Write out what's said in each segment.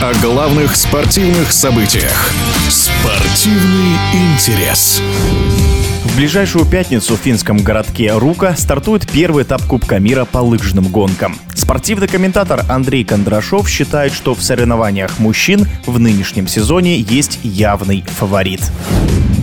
о главных спортивных событиях. Спортивный интерес. В ближайшую пятницу в финском городке Рука стартует первый этап Кубка мира по лыжным гонкам. Спортивный комментатор Андрей Кондрашов считает, что в соревнованиях мужчин в нынешнем сезоне есть явный фаворит.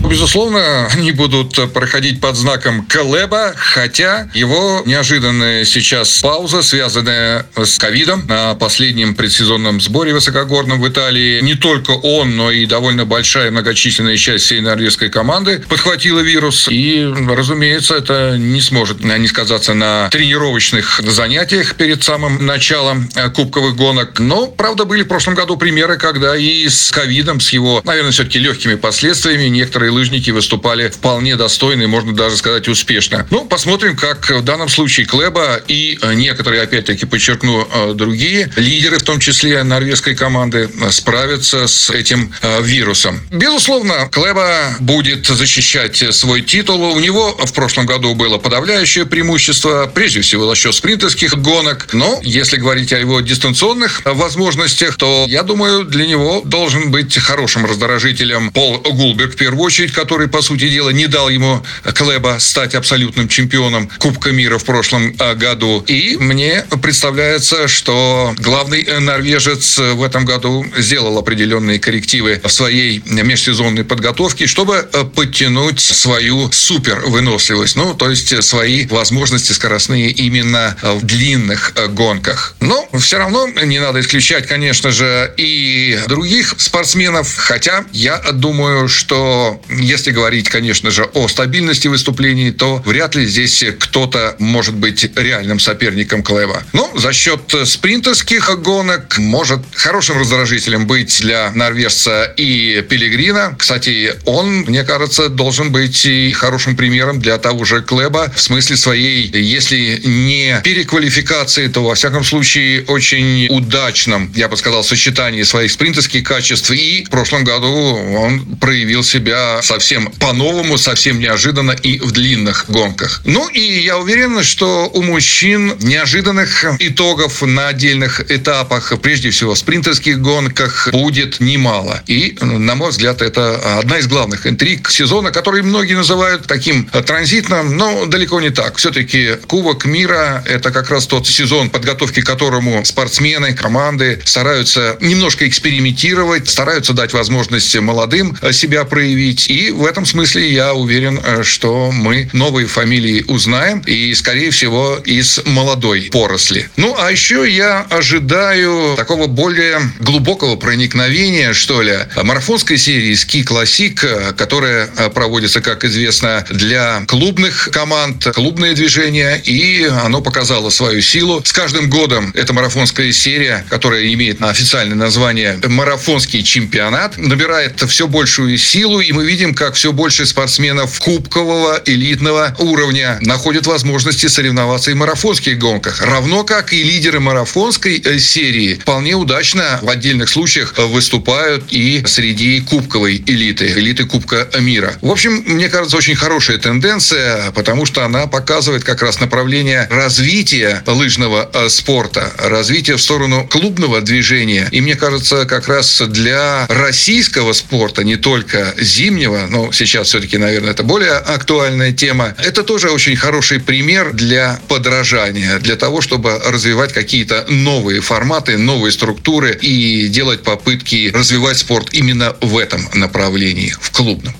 Безусловно, они будут проходить под знаком Колеба, хотя его неожиданная сейчас пауза, связанная с ковидом на последнем предсезонном сборе высокогорном в Италии, не только он, но и довольно большая многочисленная часть всей норвежской команды подхватила вирус. И, разумеется, это не сможет не сказаться на тренировочных занятиях перед самым началом кубковых гонок. Но, правда, были в прошлом году примеры, когда и с ковидом, с его, наверное, все-таки легкими последствиями некоторые лыжники выступали вполне достойно и, можно даже сказать, успешно. Ну, посмотрим, как в данном случае Клеба и э, некоторые, опять-таки, подчеркну, э, другие лидеры, в том числе норвежской команды, э, справятся с этим вирусом. Безусловно, Клеба будет защищать свой титул. У него в прошлом году было подавляющее преимущество, прежде всего за счет спринтерских гонок. Но если говорить о его дистанционных возможностях, то, я думаю, для него должен быть хорошим раздражителем Пол Гулберг в первую очередь, который, по сути дела, не дал ему Клеба стать абсолютным чемпионом Кубка мира в прошлом а, году. И мне представляется, что главный норвежец в этом году сделал определенные коррективы в своей межсезонной подготовке, чтобы а, подтянуть свою супер выносливость, ну, то есть свои возможности скоростные именно в длинных гонках. Но все равно не надо исключать, конечно же, и других спортсменов, хотя я думаю, что если говорить, конечно же, о стабильности выступлений, то вряд ли здесь кто-то может быть реальным соперником Клева. Но за счет спринтерских гонок может хорошим раздражителем быть для норвежца и Пелегрина. Кстати, он, мне кажется, должен быть и хорошим примером для того же Клеба в смысле своей, если не переквалификации, то, во всяком случае, очень удачном, я бы сказал, сочетании своих спринтерских качеств. И в прошлом году он проявил себя совсем по-новому, совсем неожиданно и в длинных гонках. Ну и я уверен, что у мужчин неожиданных итогов на отдельных этапах, прежде всего в спринтерских гонках, будет немало. И, на мой взгляд, это одна из главных интриг сезона, который многие называют таким транзитным, но далеко не так. Все-таки Кубок мира – это как раз тот сезон, подготовки которому спортсмены, команды стараются немножко экспериментировать, стараются дать возможность молодым себя проявить и в этом смысле я уверен, э, что мы новые фамилии узнаем, и, скорее всего, из молодой поросли. Ну, а еще я ожидаю такого более глубокого проникновения, что ли, марафонской серии «Ски Классик», которая э, проводится, как известно, для клубных команд, клубное движение, и оно показало свою силу. С каждым годом эта марафонская серия, которая имеет официальное название «Марафонский чемпионат», набирает все большую силу, и мы видим, как все больше спортсменов кубкового элитного уровня находят возможности соревноваться и в марафонских гонках. Равно как и лидеры марафонской э, серии вполне удачно в отдельных случаях выступают и среди кубковой элиты, элиты Кубка мира. В общем, мне кажется, очень хорошая тенденция, потому что она показывает как раз направление развития лыжного э, спорта, развития в сторону клубного движения. И мне кажется, как раз для российского спорта, не только зимнего, но сейчас все-таки, наверное, это более актуальная тема. Это тоже очень хороший пример для подражания, для того, чтобы развивать какие-то новые форматы, новые структуры и делать попытки развивать спорт именно в этом направлении, в клубном.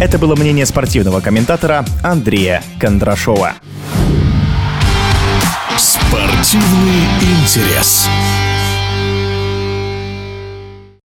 Это было мнение спортивного комментатора Андрея Кондрашова. Спортивный интерес.